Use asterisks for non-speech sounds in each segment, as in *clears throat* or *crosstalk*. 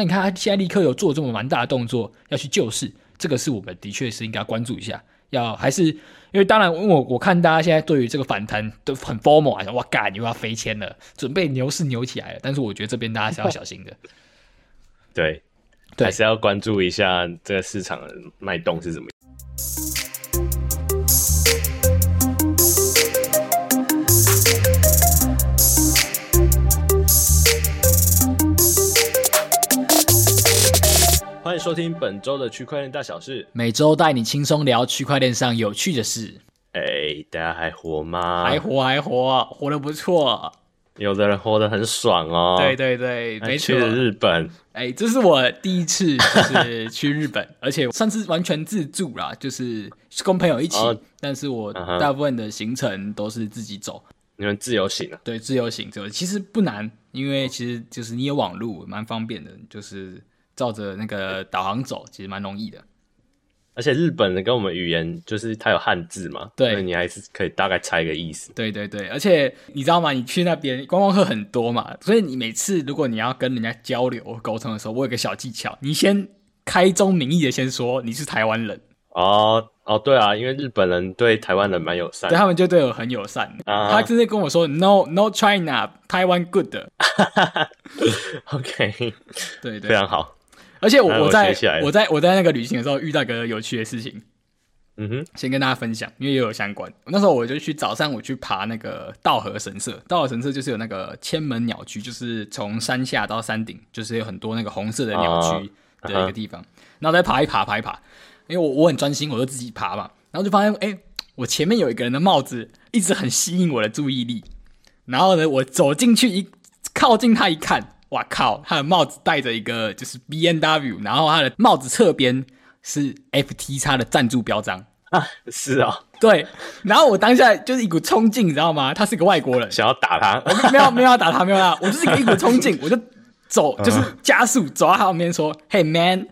那你看他现在立刻有做这么蛮大的动作要去救市，这个是我们的确是应该关注一下。要还是因为当然，因为我我看大家现在对于这个反弹都很 formal 啊，哇干，你又要飞迁了，准备牛市牛起来了。但是我觉得这边大家是要小心的。对，对，还是要关注一下这个市场的脉动是怎么欢迎收听本周的区块链大小事，每周带你轻松聊区块链上有趣的事。哎，大家还活吗？还活，还活，活得不错。有的人活得很爽哦。对对对，没错。去了日本，哎，这是我第一次就是去日本，*laughs* 而且上次完全自助啦，就是跟朋友一起。哦、但是我大部分的行程都是自己走。你们自由行啊？对，自由行，就其实不难，因为其实就是你有网路，蛮方便的，就是。照着那个导航走，其实蛮容易的。而且日本的跟我们语言就是它有汉字嘛，对，你还是可以大概猜个意思。对对对，而且你知道吗？你去那边观光客很多嘛，所以你每次如果你要跟人家交流沟通的时候，我有个小技巧，你先开宗明义的先说你是台湾人。哦哦，对啊，因为日本人对台湾人蛮友善，对他们就对我很友善。Uh, 他直接跟我说 “No No China Taiwan Good”。*laughs* OK，对对，非常好。而且我我在我在我在那个旅行的时候遇到一个有趣的事情，嗯哼，先跟大家分享，因为也有相关。那时候我就去早上我去爬那个稻荷神社，稻荷神社就是有那个千门鸟居，就是从山下到山顶，就是有很多那个红色的鸟居的一个地方。哦、然后再爬一爬爬一爬，因为我我很专心，我就自己爬嘛。然后就发现，哎，我前面有一个人的帽子一直很吸引我的注意力。然后呢，我走进去一靠近他一看。哇靠！他的帽子戴着一个就是 B N W，然后他的帽子侧边是 FTX 的赞助标章啊，是啊、哦，对。然后我当下就是一股冲劲，你知道吗？他是个外国人，想要打他，我没有没有要打他，没有啊，我就是一股冲劲，*laughs* 我就走，就是加速走到他旁边说：“Hey man，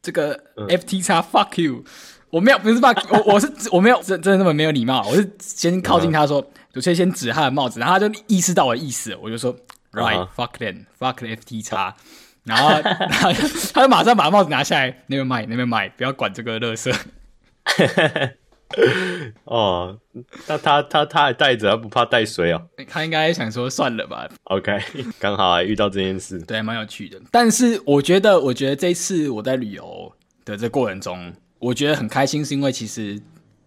这个 FTX fuck you！” 我没有，不是 fuck，我我是我没有真真的那么没有礼貌，我是先靠近他说，我先先指他的帽子，然后他就意识到我的意思，我就说。Right, fuck them, fuck the FTX，然后，然后他就马上把帽子拿下来，那边卖，那边卖，不要管这个垃圾。*laughs* 哦，那他他他还带着，他不怕带水哦？他应该想说算了吧。OK，*laughs* 刚好还遇到这件事，对，蛮有趣的。但是我觉得，我觉得这一次我在旅游的这过程中，我觉得很开心，是因为其实，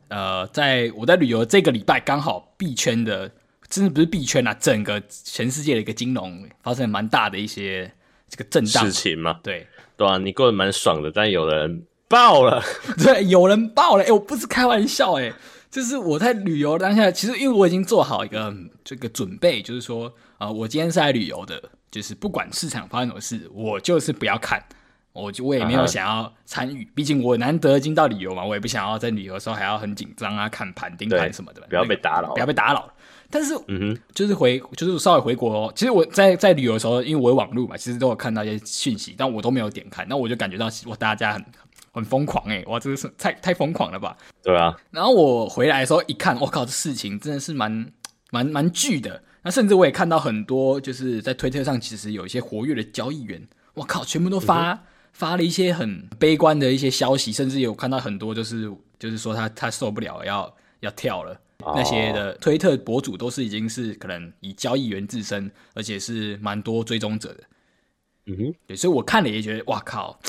呃，在我在旅游这个礼拜刚好币圈的。真的不是币圈啊，整个全世界的一个金融发生蛮大的一些这个震荡事情嘛。对对啊，你过得蛮爽的，但有人爆了，*laughs* 对，有人爆了。哎、欸，我不是开玩笑、欸，哎，就是我在旅游当下，其实因为我已经做好一个这个准备，就是说啊、呃，我今天是来旅游的，就是不管市场发生什么事，我就是不要看，我就我也没有想要参与，毕、uh. 竟我难得今到旅游嘛，我也不想要在旅游的时候还要很紧张啊，看盘盯盘什么的，不要被打扰、那个，不要被打扰。但是，嗯哼，就是回，就是稍微回国哦。其实我在在旅游的时候，因为我有网路嘛，其实都有看到一些讯息，但我都没有点开。那我就感觉到，哇，大家很很疯狂哎，哇，这个是太太疯狂了吧？对啊。然后我回来的时候一看，我靠，这事情真的是蛮蛮蛮巨的。那甚至我也看到很多，就是在推特上，其实有一些活跃的交易员，我靠，全部都发、嗯、发了一些很悲观的一些消息，甚至有看到很多，就是就是说他他受不了了，要要跳了。那些的推特博主都是已经是可能以交易员自身，而且是蛮多追踪者的。嗯哼，对，所以我看了也觉得，哇靠，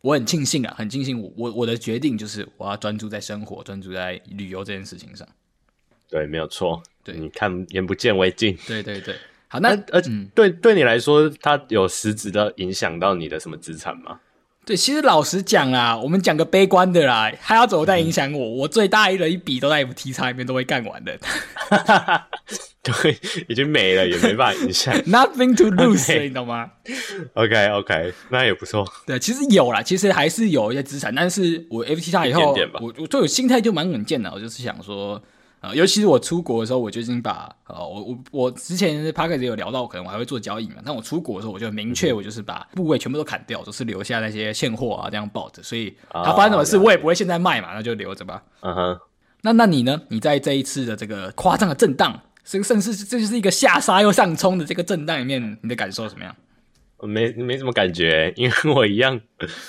我很庆幸啊，很庆幸我我我的决定就是我要专注在生活，专注在旅游这件事情上。对，没有错。对，你看眼不见为净。对对对，好，那而且、嗯、对对你来说，它有实质的影响到你的什么资产吗？对，其实老实讲啦，我们讲个悲观的啦，他要怎么再影响我、嗯？我最大一的一笔都在 FTX 里面都会干完的，*laughs* 对，已经没了，也没办法影响，*laughs* Nothing to lose. 你懂吗？OK OK，那也不错。对，其实有啦，其实还是有一些资产，但是我 FTX 以后，我我就有心态就蛮稳健的，我就是想说。尤其是我出国的时候，我就已经把呃，我我我之前 Podcast 也有聊到，可能我还会做交易嘛。但我出国的时候，我就明确，我就是把部位全部都砍掉，就是留下那些现货啊，这样抱着。所以它发生什么事，我也不会现在卖嘛，那就留着吧。嗯哼。那那你呢？你在这一次的这个夸张的震荡，甚甚至这就是一个下杀又上冲的这个震荡里面，你的感受怎么样？没没什么感觉，因为我一样，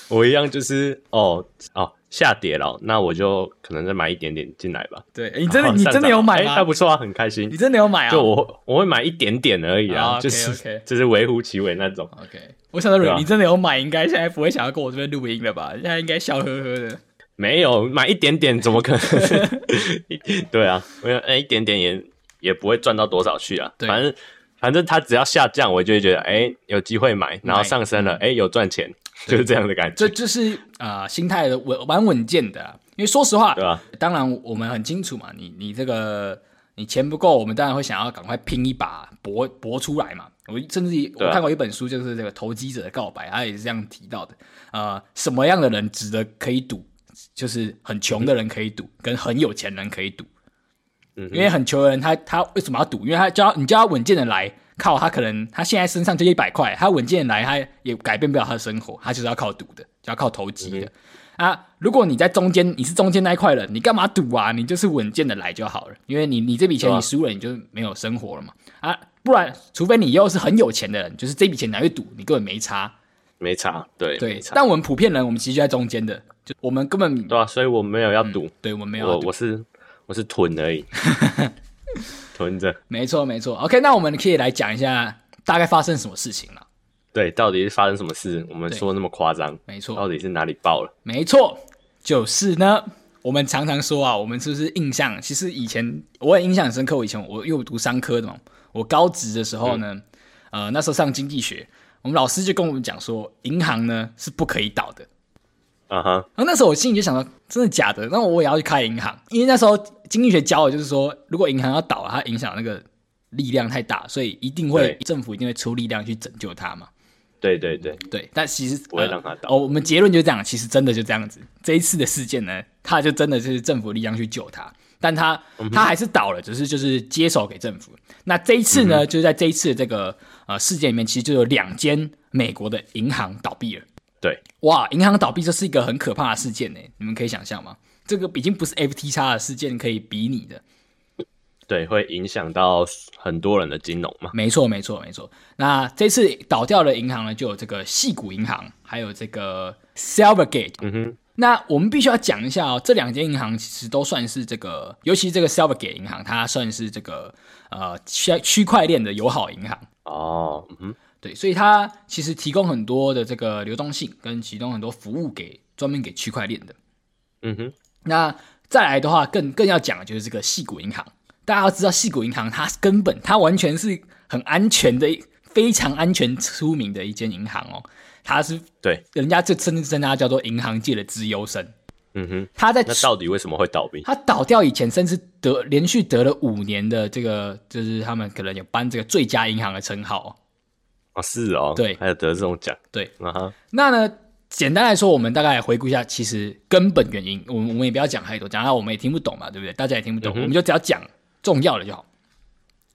我一样就是哦哦下跌了，那我就可能再买一点点进来吧。对，你真的你真的有买吗？还不错啊，很开心。你真的有买啊？就我我会买一点点而已啊，就是 *laughs* 就是微乎其微那种。OK，我想到你真的有买，应该现在不会想要跟我这边录音了吧？现在应该笑呵呵的。没有买一点点，怎么可能？*laughs* 对啊，没有，一点点也也不会赚到多少去啊，反正。反正它只要下降，我就会觉得哎、欸，有机会买；然后上升了，哎、欸，有赚钱，就是这样的感觉。这就是啊、呃，心态的稳蛮稳健的、啊。因为说实话，对吧？当然我们很清楚嘛，你你这个你钱不够，我们当然会想要赶快拼一把搏搏出来嘛。我甚至我看过一本书，就是这个投机者的告白，他也是这样提到的。呃，什么样的人值得可以赌？就是很穷的人可以赌，嗯、跟很有钱人可以赌。因为很穷的人他，他他为什么要赌？因为他叫你叫他稳健的来，靠他可能他现在身上就一百块，他稳健的来，他也改变不了他的生活，他就是要靠赌的，就要靠投机的、嗯、啊。如果你在中间，你是中间那一块人，你干嘛赌啊？你就是稳健的来就好了，因为你你这笔钱你输了，你就没有生活了嘛啊。不然，除非你又是很有钱的人，就是这笔钱拿去赌，你根本没差，没差，对对。但我们普遍人，我们其实就在中间的，就我们根本对啊，所以我没有要赌、嗯，对我们没有我，我是。我是囤而已，*laughs* 囤着。没错，没错。OK，那我们可以来讲一下大概发生什么事情了。对，到底是发生什么事？我们说那么夸张，没错。到底是哪里爆了？没错，就是呢。我们常常说啊，我们是不是印象？其实以前我也印象很深刻。我以前我又读商科的嘛，我高职的时候呢，嗯、呃，那时候上经济学，我们老师就跟我们讲说，银行呢是不可以倒的。啊哈！然后那时候我心里就想到，真的假的？那我也要去开银行，因为那时候经济学教我就是说，如果银行要倒了，它影响那个力量太大，所以一定会政府一定会出力量去拯救它嘛。对对对对，但其实不会让它倒。哦，我们结论就是这样，其实真的就这样子。这一次的事件呢，它就真的就是政府力量去救它，但它它还是倒了，只是就是接手给政府。那这一次呢，嗯、就是在这一次的这个呃事件里面，其实就有两间美国的银行倒闭了。对，哇，银行倒闭这是一个很可怕的事件呢，你们可以想象吗？这个已经不是 FTX 的事件可以比拟的。对，会影响到很多人的金融嘛？没错，没错，没错。那这次倒掉的银行呢，就有这个细谷银行，还有这个 Silvergate。嗯哼。那我们必须要讲一下哦，这两间银行其实都算是这个，尤其这个 Silvergate 银行，它算是这个呃区区块链的友好银行。哦，嗯哼。对，所以它其实提供很多的这个流动性，跟提供很多服务给专门给区块链的。嗯哼。那再来的话，更更要讲的就是这个细谷银行。大家要知道，细谷银行它根本它完全是很安全的，非常安全出名的一间银行哦。它是对，人家就称称它叫做银行界的资优生。嗯哼。它在那到底为什么会倒闭？它倒掉以前，甚至得连续得了五年的这个，就是他们可能有颁这个最佳银行的称号。哦，是哦，对，还有得这种奖，对。那呢，简单来说，我们大概回顾一下，其实根本原因，我们我们也不要讲太多，讲到我们也听不懂嘛，对不对？大家也听不懂，嗯、我们就只要讲重要的就好。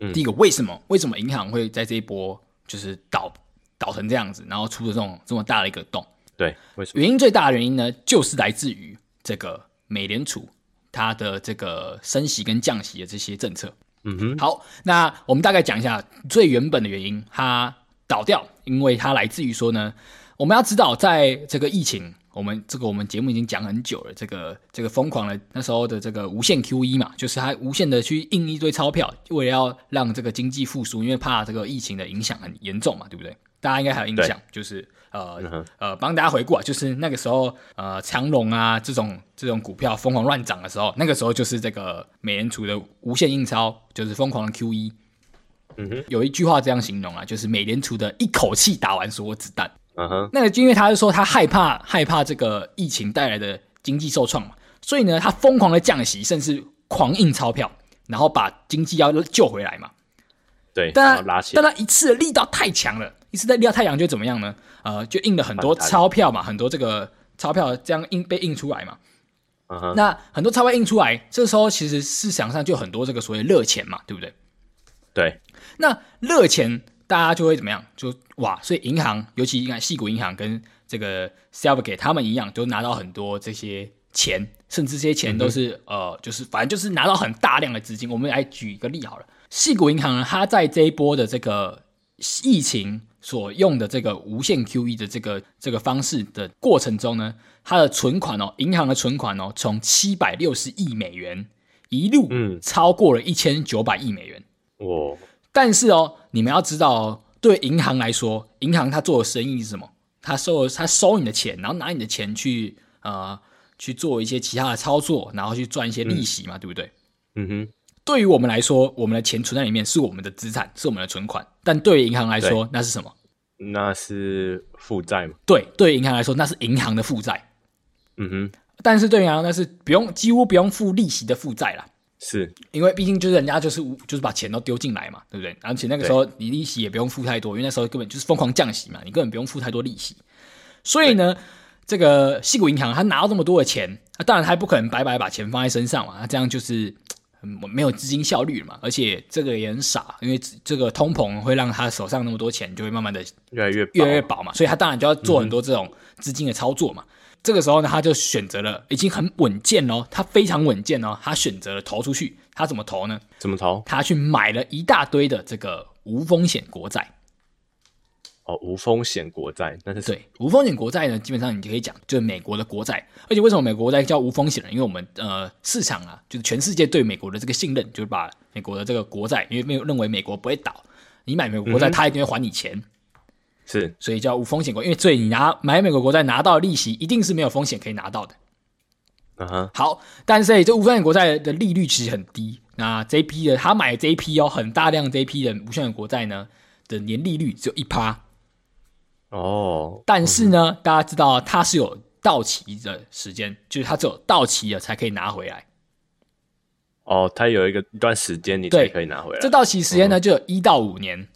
嗯、第一个，为什么为什么银行会在这一波就是倒倒成这样子，然后出了这种这么大的一个洞？对，为什么？原因最大的原因呢，就是来自于这个美联储它的这个升息跟降息的这些政策。嗯哼。好，那我们大概讲一下最原本的原因，它。倒掉，因为它来自于说呢，我们要知道，在这个疫情，我们这个我们节目已经讲很久了，这个这个疯狂的那时候的这个无限 QE 嘛，就是它无限的去印一堆钞票，为了要让这个经济复苏，因为怕这个疫情的影响很严重嘛，对不对？大家应该还有印象，就是呃、嗯、呃，帮大家回顾啊，就是那个时候呃，长隆啊这种这种股票疯狂乱涨的时候，那个时候就是这个美联储的无限印钞，就是疯狂的 QE。嗯哼，有一句话这样形容啊，就是美联储的一口气打完所有子弹。嗯哼，那个就因为他是说他害怕害怕这个疫情带来的经济受创嘛，所以呢，他疯狂的降息，甚至狂印钞票，然后把经济要救回来嘛。对，但他但他一次的力道太强了，一次的力道太强就怎么样呢？呃，就印了很多钞票嘛，很多这个钞票这样印被印出来嘛。嗯哼，那很多钞票印出来，这时候其实市场上就很多这个所谓热钱嘛，对不对？对。那热钱，大家就会怎么样？就哇，所以银行，尤其你看细谷银行跟这个 Silvergate 他们一样，都拿到很多这些钱，甚至这些钱都是、嗯、呃，就是反正就是拿到很大量的资金。我们来举一个例好了，细谷银行呢，它在这一波的这个疫情所用的这个无限 QE 的这个这个方式的过程中呢，它的存款哦，银行的存款哦，从七百六十亿美元一路嗯超过了一千九百亿美元。哦，但是哦，你们要知道哦，对银行来说，银行它做的生意是什么？它收它收你的钱，然后拿你的钱去呃去做一些其他的操作，然后去赚一些利息嘛，嗯、对不对？嗯哼。对于我们来说，我们的钱存在里面是我们的资产，是我们的存款。但对于银行来说，那是什么？那是负债嘛？对，对于银行来说，那是银行的负债。嗯哼。但是对银行，那是不用几乎不用付利息的负债啦。是因为毕竟就是人家就是就是把钱都丢进来嘛，对不对？而且那个时候你利息也不用付太多，因为那时候根本就是疯狂降息嘛，你根本不用付太多利息。所以呢，这个矽谷银行他拿到这么多的钱，啊当然他不可能白白把钱放在身上嘛，那这样就是。没有资金效率嘛，而且这个也很傻，因为这个通膨会让他手上那么多钱就会慢慢的越来越越来越薄嘛，所以他当然就要做很多这种资金的操作嘛。嗯、这个时候呢，他就选择了已经很稳健哦，他非常稳健哦，他选择了投出去。他怎么投呢？怎么投？他去买了一大堆的这个无风险国债。哦，无风险国债，那是对无风险国债呢，基本上你就可以讲，就是美国的国债。而且为什么美国国债叫无风险呢？因为我们呃市场啊，就是全世界对美国的这个信任，就是把美国的这个国债，因为没有认为美国不会倒，你买美国国债，他一定会还你钱，是，所以叫无风险国。因为所以你拿买美国国债拿到的利息，一定是没有风险可以拿到的。嗯哼，好，但是这无风险国债的利率其实很低。那这一批的他买这一批哦，很大量这一批的无风险国债呢的年利率只有一趴。哦，但是呢，嗯、大家知道它是有到期的时间，就是它只有到期了才可以拿回来。哦，它有一个一段时间你才可以拿回来。这到期时间呢，嗯、就有一到五年。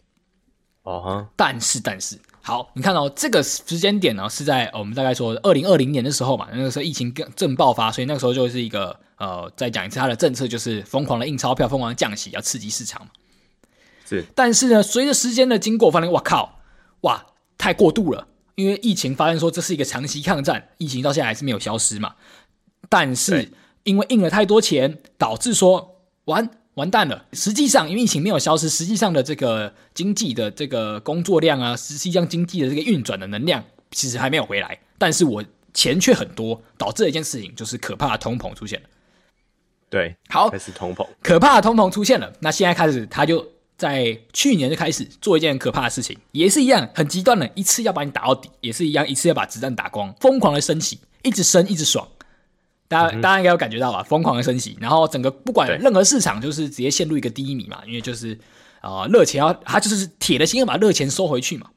哦哈，但是但是，好，你看哦，这个时间点呢是在我们大概说二零二零年的时候嘛，那个时候疫情更正爆发，所以那个时候就是一个呃，再讲一次它的政策就是疯狂的印钞票，疯狂的降息，要刺激市场嘛。是，但是呢，随着时间的经过，发现哇靠，哇。太过度了，因为疫情发现说这是一个长期抗战，疫情到现在还是没有消失嘛。但是因为印了太多钱，导致说完完蛋了。实际上，因为疫情没有消失，实际上的这个经济的这个工作量啊，实际上经济的这个运转的能量其实还没有回来。但是我钱却很多，导致了一件事情，就是可怕的通膨出现了。对，好，开始通膨，可怕的通膨出现了。那现在开始，他就。在去年就开始做一件很可怕的事情，也是一样很极端的，一次要把你打到底，也是一样，一次要把子弹打光，疯狂的升息，一直升，一直爽。大家、嗯、大家应该有感觉到吧？疯狂的升息，然后整个不管任何市场，就是直接陷入一个低迷嘛，因为就是啊，热、呃、钱要他就是铁的心要把热钱收回去嘛。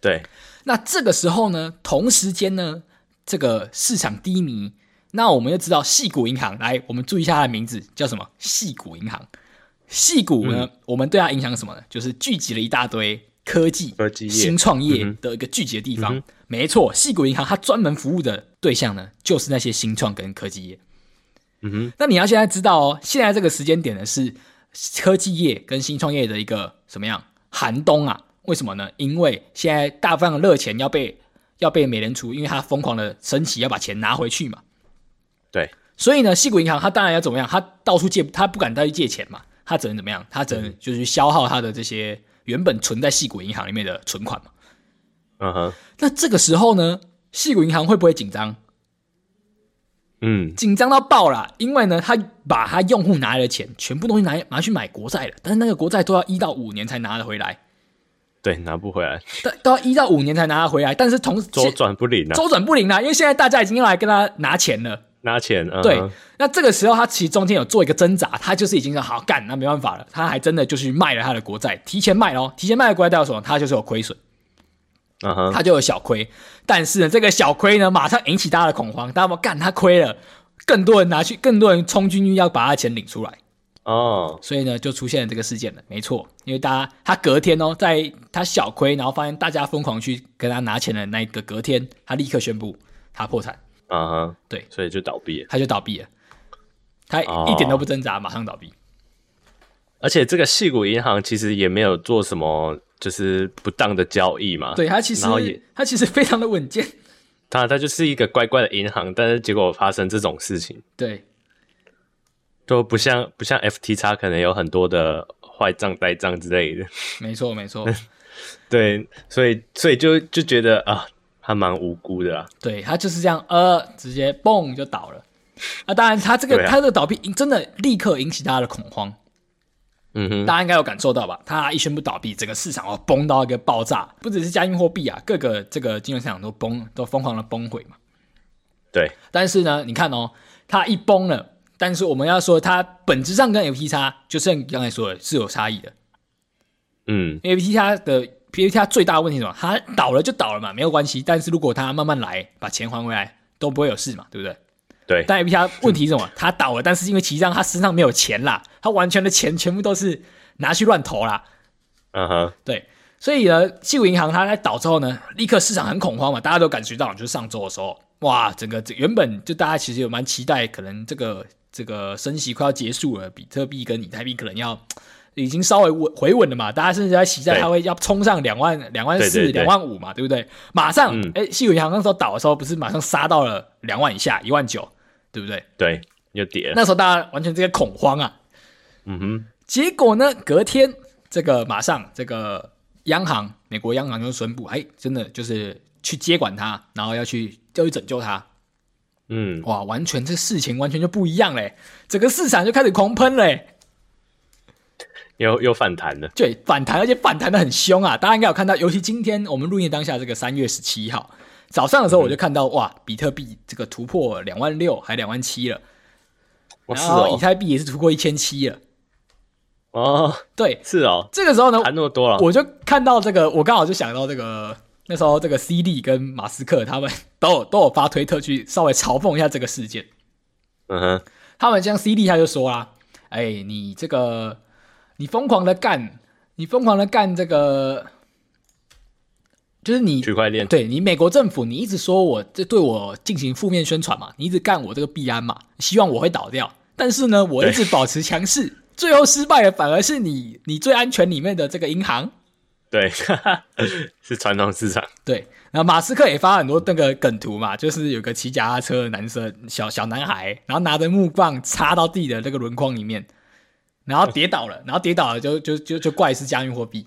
对。那这个时候呢，同时间呢，这个市场低迷，那我们就知道细谷银行来，我们注意一下它的名字叫什么？细谷银行。细谷呢，嗯、我们对它影响什么呢？就是聚集了一大堆科技、科技新创业的一个聚集的地方。嗯、没错，细谷银行它专门服务的对象呢，就是那些新创跟科技业。嗯哼，那你要现在知道哦，现在这个时间点呢，是科技业跟新创业的一个什么样寒冬啊？为什么呢？因为现在大部分的热钱要被要被美联储，因为它疯狂的升息，要把钱拿回去嘛。对，所以呢，细谷银行它当然要怎么样？它到处借，它不敢再去借钱嘛。它只能怎么样？它只能就是消耗它的这些原本存在细谷银行里面的存款嘛。嗯哼。那这个时候呢，细谷银行会不会紧张？嗯，紧张到爆了，因为呢，他把他用户拿来的钱全部东西拿拿去买国债了，但是那个国债都要一到五年才拿得回来。对，拿不回来。都都要一到五年才拿得回来，但是同时周转不灵啊，周转不灵啊，因为现在大家已经要来跟他拿钱了。拿钱，嗯、对，那这个时候他其实中间有做一个挣扎，他就是已经说好干，那没办法了，他还真的就去卖了他的国债，提前卖哦，提前卖的国债代表什么？他就是有亏损，嗯哼，他就有小亏，但是呢，这个小亏呢，马上引起大家的恐慌，大家说干他亏了，更多人拿去，更多人冲进去要把他钱领出来，哦，所以呢，就出现了这个事件了，没错，因为大家他隔天哦，在他小亏，然后发现大家疯狂去跟他拿钱的那一个隔天，他立刻宣布他破产。啊哈，uh huh, 对，所以就倒闭了，他就倒闭了，他一点都不挣扎，马上倒闭。而且这个细谷银行其实也没有做什么，就是不当的交易嘛。对，他其实也，他其实非常的稳健。他他就是一个乖乖的银行，但是结果发生这种事情，对，都不像不像 FTX 可能有很多的坏账、呆账之类的。没错，没错。*laughs* 对，所以所以就就觉得啊，他蛮无辜的啊。对，他就是这样，呃，直接嘣就倒了。啊，当然他这个、啊、他这个倒闭真的立刻引起大家的恐慌。嗯哼，大家应该有感受到吧？它一宣布倒闭，整个市场哦崩到一个爆炸，不只是加密货币啊，各个这个金融市场都崩，都疯狂的崩毁嘛。对，但是呢，你看哦，它一崩了，但是我们要说它本质上跟 FT 差就像你刚才说的是有差异的。嗯，F T 它的 FTX 最大的问题是什么？它倒了就倒了嘛，没有关系。但是如果它慢慢来，把钱还回来，都不会有事嘛，对不对？对。但 FTX 问题是什么？他倒了，但是因为其实上他身上没有钱啦，他完全的钱全部都是拿去乱投啦。嗯哼，对。所以呢，矽谷银行它在倒之后呢，立刻市场很恐慌嘛，大家都感觉到，就是上周的时候。哇，整个这原本就大家其实有蛮期待，可能这个这个升息快要结束了，比特币跟以太币可能要已经稍微稳回稳了嘛，大家甚至在期待它会要冲上两万两万四两万五嘛，对不对？马上，哎、嗯，矽谷银行那时候倒的时候，不是马上杀到了两万以下，一万九，对不对？对，又跌了。那时候大家完全这个恐慌啊，嗯哼。结果呢，隔天这个马上这个央行，美国央行就宣布，哎，真的就是去接管它，然后要去。要去拯救它，嗯，哇，完全这事情完全就不一样嘞，整个市场就开始狂喷嘞，又又反弹了，对，反弹，而且反弹的很凶啊！大家应该有看到，尤其今天我们录音当下这个三月十七号早上的时候，我就看到、嗯、哇，比特币这个突破两万六，还两万七了，然后以太币也是突破一千七了，哦，对，是哦，这个时候呢，谈那么多了，我就看到这个，我刚好就想到这个。那时候，这个 CD 跟马斯克他们 *laughs* 都有都有发推特去稍微嘲讽一下这个事件。嗯哼，他们像 CD 他就说啦：“哎，你这个你疯狂的干，你疯狂的干这个，就是你区块链，对你美国政府，你一直说我这对我进行负面宣传嘛，你一直干我这个币安嘛，希望我会倒掉。但是呢，我一直保持强势，最后失败的反而是你，你最安全里面的这个银行。”对，*laughs* 是传统市场。对，然后马斯克也发很多那个梗图嘛，就是有个骑脚踏车的男生，小小男孩，然后拿着木棒插到地的那个轮框里面，然后跌倒了，然后跌倒了就就就就怪是加密货币。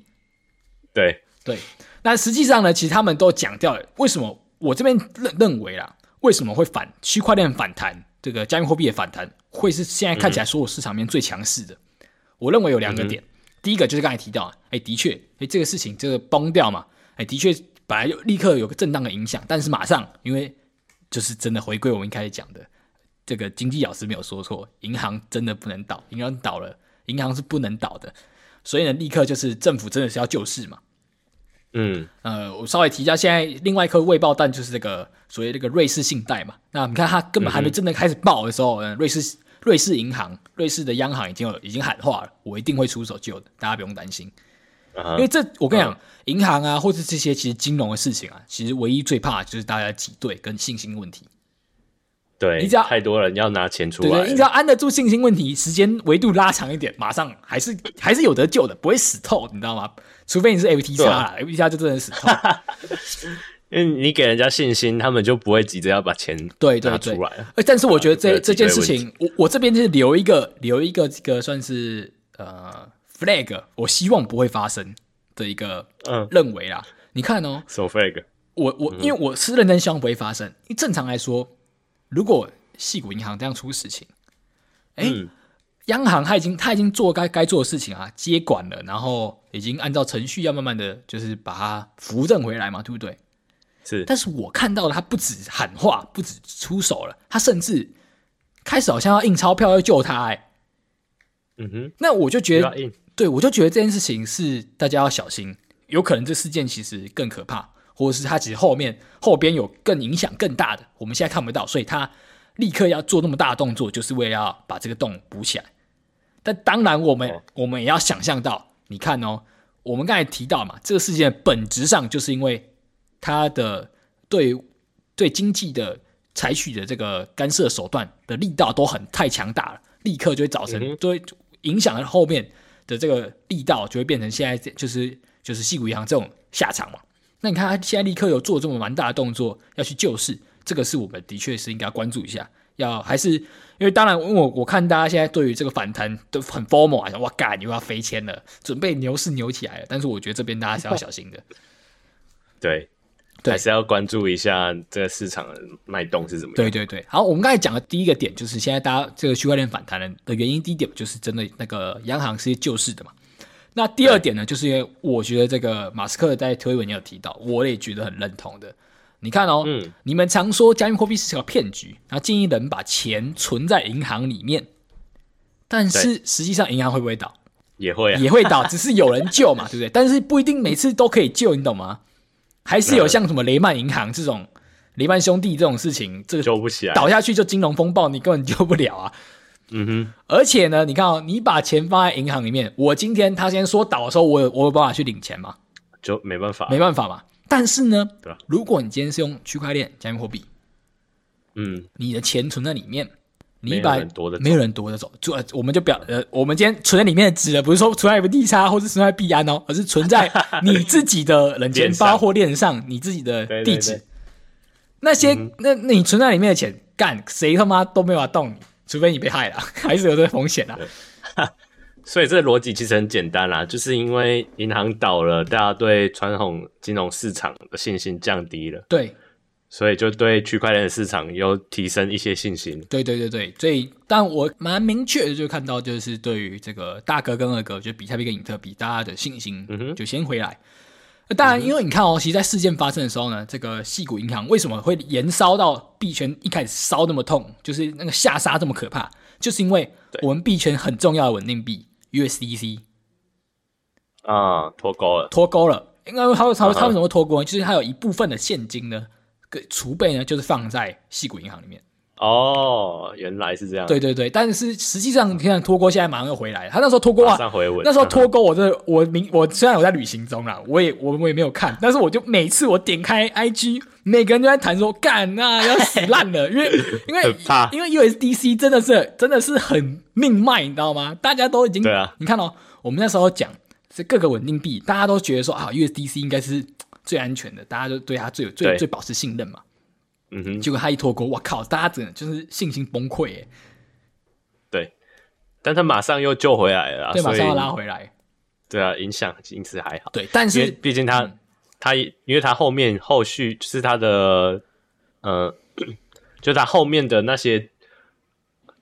对对，但实际上呢，其实他们都讲掉了，为什么我这边认认为啦，为什么会反区块链反弹，这个加密货币的反弹会是现在看起来所有市场面最强势的？嗯、我认为有两个点。嗯第一个就是刚才提到，哎，的确，哎，这个事情这个崩掉嘛，哎，的确，本来就立刻有个震荡的影响，但是马上，因为就是真的回归我们一开始讲的，这个经济老师没有说错，银行真的不能倒，银行倒了，银行是不能倒的，所以呢，立刻就是政府真的是要救市嘛，嗯，呃，我稍微提一下，现在另外一颗未爆弹就是这个所谓这个瑞士信贷嘛，那你看它根本还没真的开始爆的时候，嗯，瑞士。*laughs* 瑞士银行、瑞士的央行已经有已经喊话了，我一定会出手救的，大家不用担心。Uh-huh. 因为这我跟你讲，uh-huh. 银行啊，或者这些其实金融的事情啊，其实唯一最怕的就是大家挤兑跟信心问题。对，你只要太多人要拿钱出来，对对，你只要安得住信心问题，时间维度拉长一点，马上还是还是有得救的，不会死透，你知道吗？除非你是 FTX 啊，FTX 就真的死透。*laughs* 因为你给人家信心，他们就不会急着要把钱对对出来了。但是我觉得这这件事情，我我这边就是留一个留一个这个算是呃 flag，我希望不会发生的一个嗯认为啦。你看哦，什么 flag？我我因为我是认真希望不会发生。因为正常来说，如果系股银行这样出事情，哎，央行他已经他已经做该该做的事情啊，接管了，然后已经按照程序要慢慢的就是把它扶正回来嘛，对不对？是，但是我看到了，他不止喊话，不止出手了，他甚至开始好像要印钞票要救他，哎，嗯哼，那我就觉得，对，我就觉得这件事情是大家要小心，有可能这事件其实更可怕，或者是他其实后面后边有更影响更大的，我们现在看不到，所以他立刻要做那么大的动作，就是为了要把这个洞补起来。但当然，我们、哦、我们也要想象到，你看哦，我们刚才提到嘛，这个事件本质上就是因为。他的对对经济的采取的这个干涉手段的力道都很太强大了，立刻就会造成，就会影响了后面的这个力道，就会变成现在就是就是西谷银行这种下场嘛。那你看他现在立刻有做这么蛮大的动作要去救市，这个是我们的确是应该关注一下，要还是因为当然，因为我我看大家现在对于这个反弹都很 formal 啊，哇干又要飞签了，准备牛市牛起来了。但是我觉得这边大家是要小心的。*laughs* 对。对，还是要关注一下这个市场的脉动是怎么样。对对对，好，我们刚才讲的第一个点就是现在大家这个区块链反弹的原因，第一点就是真的那个央行是救市的嘛。那第二点呢，就是因为我觉得这个马斯克在推文也有提到，我也觉得很认同的。你看哦，嗯，你们常说加密货币是个骗局，然后建议人把钱存在银行里面，但是实际上银行会不会倒？也会啊，也会倒，只是有人救嘛，对不对？*laughs* 但是不一定每次都可以救，你懂吗？还是有像什么雷曼银行这种雷曼兄弟这种事情，这个救不起来，倒下去就金融风暴，你根本救不了啊。嗯哼。而且呢，你看哦，你把钱放在银行里面，我今天他先说倒的时候，我有我有办法去领钱吗？就没办法，没办法嘛。但是呢？如果你今天是用区块链加密货币，嗯，你的钱存在里面。你把没有人夺得走，没有人夺得走，就我们就表呃，我们今天存在里面的指的不是说存在 FTX 或是存在币安哦，而是存在 *laughs* 你自己的冷钱包或链上你自己的地址。对对对，那些、嗯、那那你存在里面的钱，干谁他妈都没有法动你，除非你被害了，*laughs* 还是有这个风险啊。所以这个逻辑其实很简单啦，就是因为银行倒了，大家对传统金融市场的信心降低了。对。所以就对区块链的市场有提升一些信心。对对对对，所以但我蛮明确的就看到，就是对于这个大哥跟二哥，就比特币跟比特币，大家的信心就先回来。那、嗯、当然，因为你看哦，其实，在事件发生的时候呢，这个细谷银行为什么会延烧到币圈一开始烧那么痛，就是那个下杀这么可怕，就是因为我们币圈很重要的稳定币 USDC 啊脱钩了，脱钩了。因为他他他为什么会脱钩呢？就是他有一部分的现金呢。个储备呢，就是放在细谷银行里面。哦，原来是这样。对对对，但是实际上，你看脱钩现在马上又回来了。他那时候脱钩啊，那时候脱钩，我这我明我虽然我在旅行中啦，我也我我也没有看，但是我就每次我点开 IG，每个人都在谈说干啊要死烂了，因为 *laughs* 因为因为 USDC 真的是真的是很命脉，你知道吗？大家都已经对啊，你看哦，我们那时候讲是各个稳定币，大家都觉得说啊 USDC 应该是。最安全的，大家都对它最有最最保持信任嘛。嗯哼，结果他一脱钩，我靠，大家真的就是信心崩溃哎。对，但他马上又救回来了，对，马上要拉回来。对啊，影响因此还好。对，但是毕竟他、嗯、他因为他后面后续就是他的呃，*clears throat* 就他后面的那些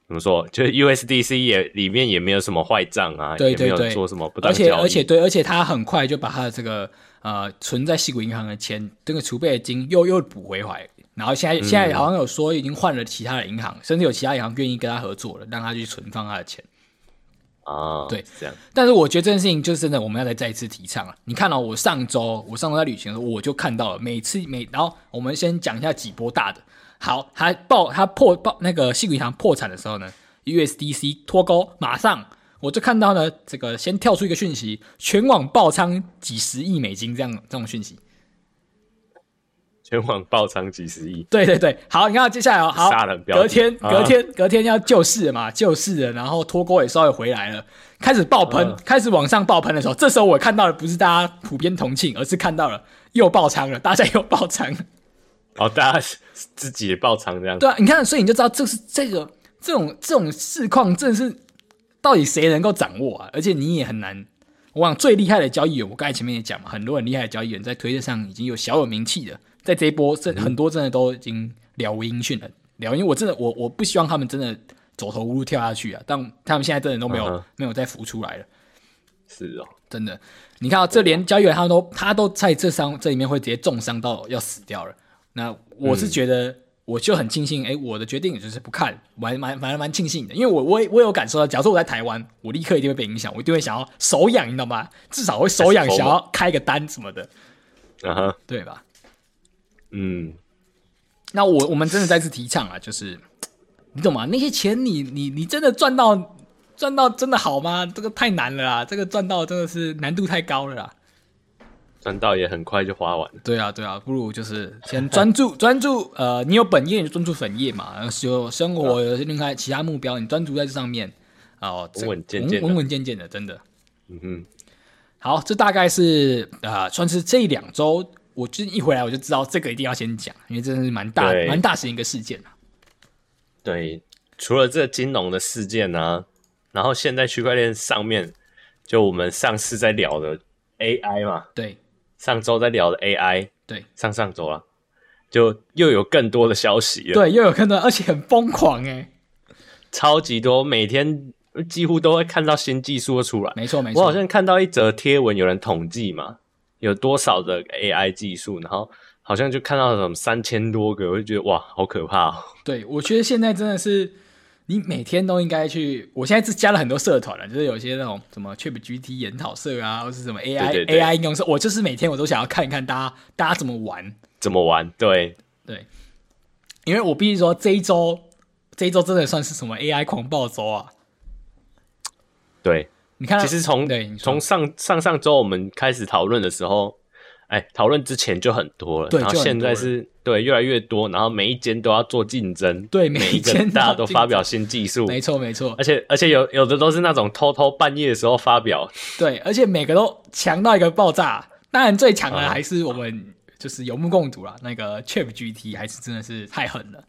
怎么说，就是 USDC 也里面也没有什么坏账啊，对对对，也没有做什么不而且而且对，而且他很快就把他的这个。呃，存在西谷银行的钱，这个储备的金又又补回来，然后现在、嗯、现在好像有说已经换了其他的银行，甚至有其他银行愿意跟他合作了，让他去存放他的钱。啊，对，这样。但是我觉得这件事情就是真的，我们要再再一次提倡了。你看到、哦、我上周我上周在旅行的时候，我就看到了，每次每然后我们先讲一下几波大的。好，他爆他破爆那个矽谷银行破产的时候呢，USDC 脱钩，马上。我就看到呢，这个先跳出一个讯息，全网爆仓几十亿美金这样这种讯息，全网爆仓几十亿，对对对，好，你看接下来哦，好，隔天隔天、啊、隔天要救市了嘛，救市了，然后脱钩也稍微回来了，开始爆喷，啊、开始往上爆喷的时候，这时候我看到的不是大家普遍同庆，而是看到了又爆仓了，大家又爆仓，哦，大家自己也爆仓这样，对啊，你看，所以你就知道这是这个这种这种市况，真的是。到底谁能够掌握啊？而且你也很难。我讲最厉害的交易员，我刚才前面也讲嘛，很多很厉害的交易员在推特上已经有小有名气的，在这一波，这很多真的都已经了无音讯了。了，因为我真的，我我不希望他们真的走投无路跳下去啊。但他们现在真的都没有、uh-huh. 没有再浮出来了。是哦，真的。你看啊这连交易员他们都他都在这伤这里面会直接重伤到要死掉了。那我是觉得。嗯我就很庆幸，哎，我的决定就是不看，蛮蛮反正蛮庆幸的，因为我我我有感受到，假如说我在台湾，我立刻一定会被影响，我一定会想要手痒，你知道吗？至少会手痒，想要开个单什么的，啊哈，对吧？嗯，那我我们真的再次提倡啊，就是你懂吗？那些钱你你你真的赚到赚到真的好吗？这个太难了啊，这个赚到真的是难度太高了啦。赚到也很快就花完了。对啊，对啊，不如就是先专注 *laughs* 专注。呃，你有本业你就专注本业嘛。有生活有另外其他目标，你专注在这上面。哦，稳稳健健，稳稳健健的，真的。嗯哼。好，这大概是啊、呃，算是这两周，我就一回来我就知道这个一定要先讲，因为真的是蛮大蛮大型一个事件。对，除了这个金融的事件呢、啊，然后现在区块链上面，就我们上次在聊的 AI 嘛，对，上周在聊的 AI，对，上上周了，就又有更多的消息了，对，又有更多，而且很疯狂哎，超级多，每天几乎都会看到新技术出来，没错没。错，我好像看到一则贴文，有人统计嘛，有多少的 AI 技术，然后。好像就看到什么三千多个，我就觉得哇，好可怕哦！*laughs* 对，我觉得现在真的是，你每天都应该去。我现在是加了很多社团了，就是有些那种什么 ChatGPT 研讨社啊，或是什么 AI 对对对 AI 应用社，我就是每天我都想要看一看大家大家怎么玩，怎么玩？对对，因为我必须说这一周这一周真的算是什么 AI 狂暴周啊！对，你看，其实从从上上上周我们开始讨论的时候。哎，讨论之前就很多了，对，然后现在是对越来越多，然后每一间都要做竞争，对，每一间大家都发表新技术，没错没错，而且而且有有的都是那种偷偷半夜的时候发表，对，而且每个都强到一个爆炸，当然最强的还是我们就是有目共睹了，那个 ChatGPT 还是真的是太狠了，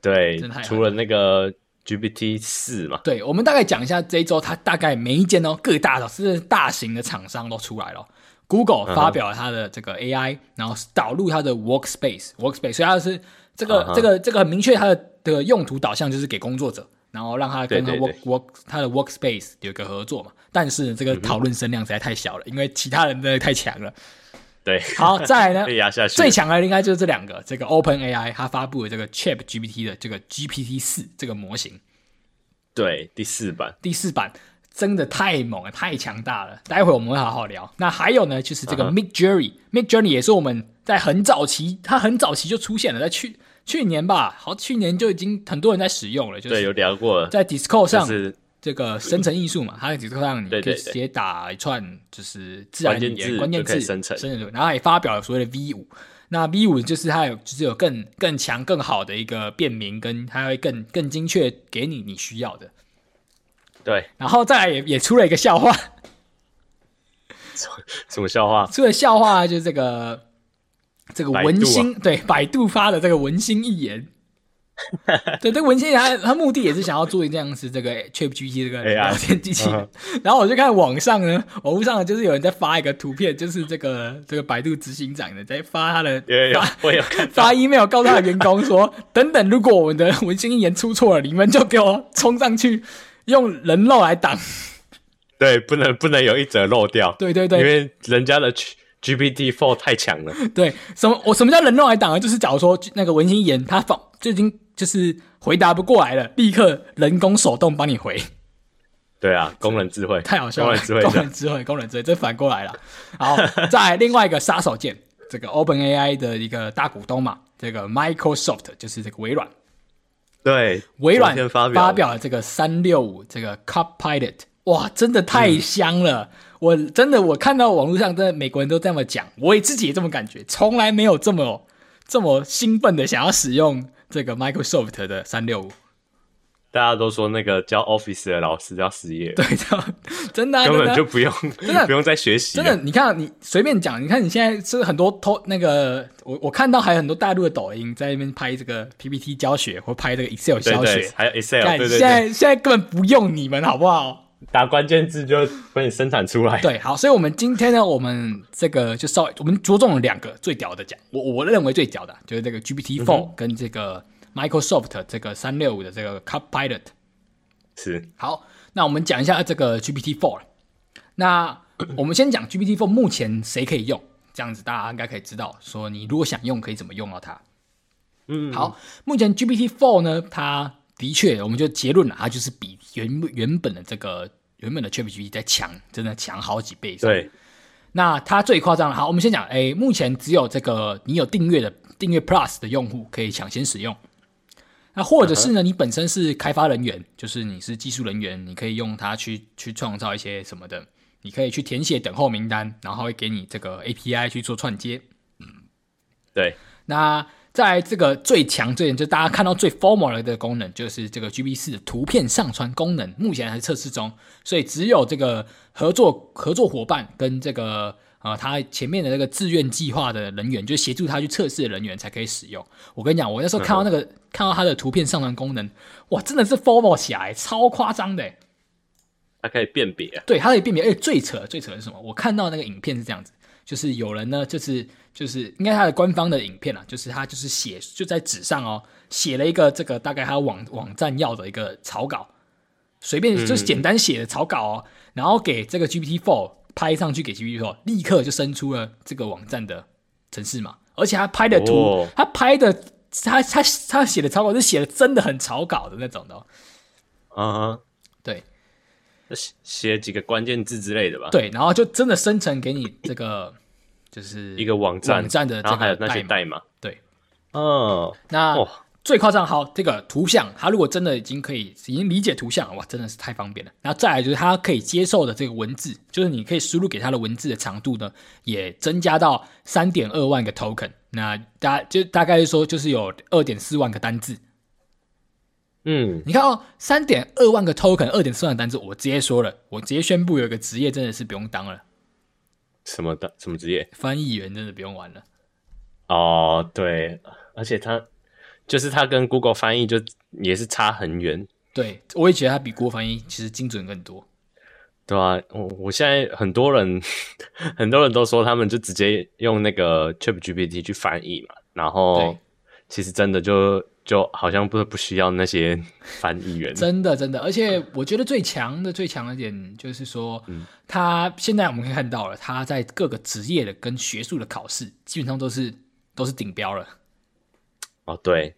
对，除了那个 GPT 四嘛，对，我们大概讲一下这一周它大概每一间哦，各大的是大型的厂商都出来了。Google 发表了它的这个 AI，、uh -huh. 然后导入它的 Workspace，Workspace，所以它是这个、uh -huh. 这个这个很明确，它的的用途导向就是给工作者，然后让他跟他 Work Work 它的 Workspace 有一个合作嘛。但是这个讨论声量实在太小了，嗯、因为其他人真的太强了。对，好，再来呢，*laughs* 被压下去。最强的应该就是这两个，这个 OpenAI 它发布的这个 ChatGPT 的这个 GPT 四这个模型，对，第四版，第四版。真的太猛了，太强大了。待会我们会好好聊。那还有呢，就是这个 Midjourney，Midjourney、uh -huh. 也是我们在很早期，它很早期就出现了，在去去年吧，好，去年就已经很多人在使用了。就是、对，有聊过了，在 Discord 上，这个生成艺术嘛，它在 Discord 上你可以直接打一串就是自然语言关键字生成，然后也发表了所谓的 V 五。那 V 五就是它有就是有更更强更好的一个辨明，跟它会更更精确给你你需要的。对，然后再来也也出了一个笑话，*laughs* 什么笑话？出了笑话就是这个这个文心、啊、对百度发的这个文心一言，*laughs* 对，这个文心一言他他目的也是想要做一样是这个 ChatGPT 这个聊天机器人。Uh. *laughs* 然后我就看网上呢，网络上就是有人在发一个图片，就是这个这个百度执行长的在发他的发 email 告诉他的员工说，等等，如果我们的文心一言出错了，你们就给我冲上去。用人肉来挡，*laughs* 对，不能不能有一则漏掉，对对对，因为人家的 GPT Four 太强了。对，什么我什么叫人肉来挡呢？就是假如说那个文心一言他仿就已经就是回答不过来了，立刻人工手动帮你回。对啊，工人智慧 *laughs* 太好笑了，工人智慧，工人智慧，工人智慧，这反过来了。好，*laughs* 再来另外一个杀手锏，这个 OpenAI 的一个大股东嘛，这个 Microsoft 就是这个微软。对，微软发表了这个三六五这个 Copilot，哇，真的太香了！嗯、我真的我看到网络上真的美国人都这么讲，我也自己也这么感觉，从来没有这么这么兴奋的想要使用这个 Microsoft 的三六五。大家都说那个教 Office 的老师要失业，对，真的、啊、根本就不用，*laughs* 真的不用再学习。真的，你看你随便讲，你看你现在是很多偷那个，我我看到还有很多大陆的抖音在那边拍这个 PPT 教学，或拍这个 Excel 教学，对对还有 Excel，对对对。现在现在根本不用你们，好不好？打关键字就帮你生产出来。对，好，所以我们今天呢，我们这个就稍微我们着重了两个最屌的讲，我我认为最屌的就是这个 GPT Four、嗯、跟这个 Microsoft 这个三六五的这个 Copilot。是好，那我们讲一下这个 GPT Four。那 *clears throat* 我们先讲 GPT Four 目前谁可以用，这样子大家应该可以知道，说你如果想用，可以怎么用到它。嗯，好，目前 GPT Four 呢，它的确，我们就结论了，它就是比原原本的这个原本的 ChatGPT 在强，真的强好几倍。对，那它最夸张了。好，我们先讲，哎，目前只有这个你有订阅的订阅 Plus 的用户可以抢先使用。那或者是呢？你本身是开发人员，就是你是技术人员，你可以用它去去创造一些什么的。你可以去填写等候名单，然后会给你这个 API 去做串接。嗯，对。那在这个最强最就大家看到最 formal 的功能，就是这个 G B 四的图片上传功能，目前还是测试中，所以只有这个合作合作伙伴跟这个啊，他前面的那个志愿计划的人员，就是协助他去测试的人员才可以使用。我跟你讲，我那时候看到那个、嗯、看到他的图片上传功能，哇，真的是 formal 起来，超夸张的。它可以辨别，对，它可以辨别。哎，最扯最扯的是什么？我看到那个影片是这样子，就是有人呢，就是就是应该他的官方的影片啊，就是他就是写就在纸上哦，写了一个这个大概他网网站要的一个草稿，随便就是简单写的草稿哦，嗯、然后给这个 GPT Four 拍上去给 GPT Four，立刻就生出了这个网站的城市嘛，而且他拍的图，哦、他拍的他他他写的草稿是写的真的很草稿的那种的，哦，啊哈，对。写几个关键字之类的吧。对，然后就真的生成给你这个，就是一个网站，网站的，然后还有那些代码。对，哦，那最夸张，好，这个图像，它如果真的已经可以已经理解图像，哇，真的是太方便了。然后再来就是它可以接受的这个文字，就是你可以输入给它的文字的长度呢，也增加到三点二万个 token。那大就大概是说，就是有二点四万个单字。嗯，你看哦，三点二万个 token，二点四万个单字，我直接说了，我直接宣布有一个职业真的是不用当了。什么的？什么职业？翻译员真的不用玩了。哦，对，而且他就是他跟 Google 翻译就也是差很远。对，我也觉得他比 Google 翻译其实精准更多。对啊，我我现在很多人 *laughs* 很多人都说他们就直接用那个 ChatGPT 去翻译嘛，然后其实真的就。就好像不不需要那些 *laughs* 翻译员，真的真的，而且我觉得最强的最强的点就是说，嗯，他现在我们可以看到了，他在各个职业的跟学术的考试基本上都是都是顶标了。哦，对，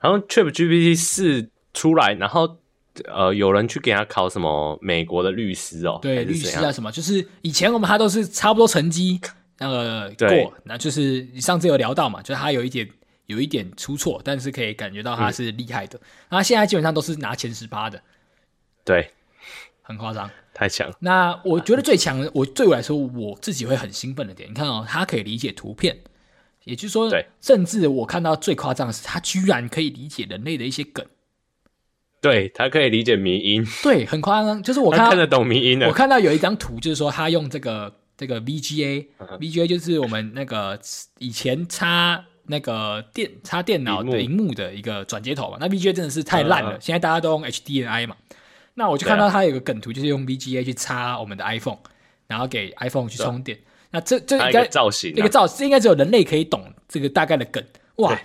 然后 ChatGPT 四出来，然后呃，有人去给他考什么美国的律师哦，对，律师啊什么，就是以前我们他都是差不多成绩那个过，那就是你上次有聊到嘛，就是他有一点。有一点出错，但是可以感觉到他是厉害的。那、嗯、现在基本上都是拿前十八的，对，很夸张，太强。那我觉得最强的，我对我来说，我自己会很兴奋的点，你看哦，他可以理解图片，也就是说，对，甚至我看到最夸张的是，他居然可以理解人类的一些梗，对，他可以理解迷音，对，很夸张。就是我看，看得懂迷音的，我看到有一张图，就是说他用这个这个 VGA，VGA 就是我们那个以前插。那个电插电脑的荧幕的一个转接头嘛，那 VGA 真的是太烂了。现在大家都用 HDMI 嘛，那我就看到它有个梗图，就是用 VGA 去插我们的 iPhone，然后给 iPhone 去充电。那这这应该造型，那个造型应该只有人类可以懂这个大概的梗。哇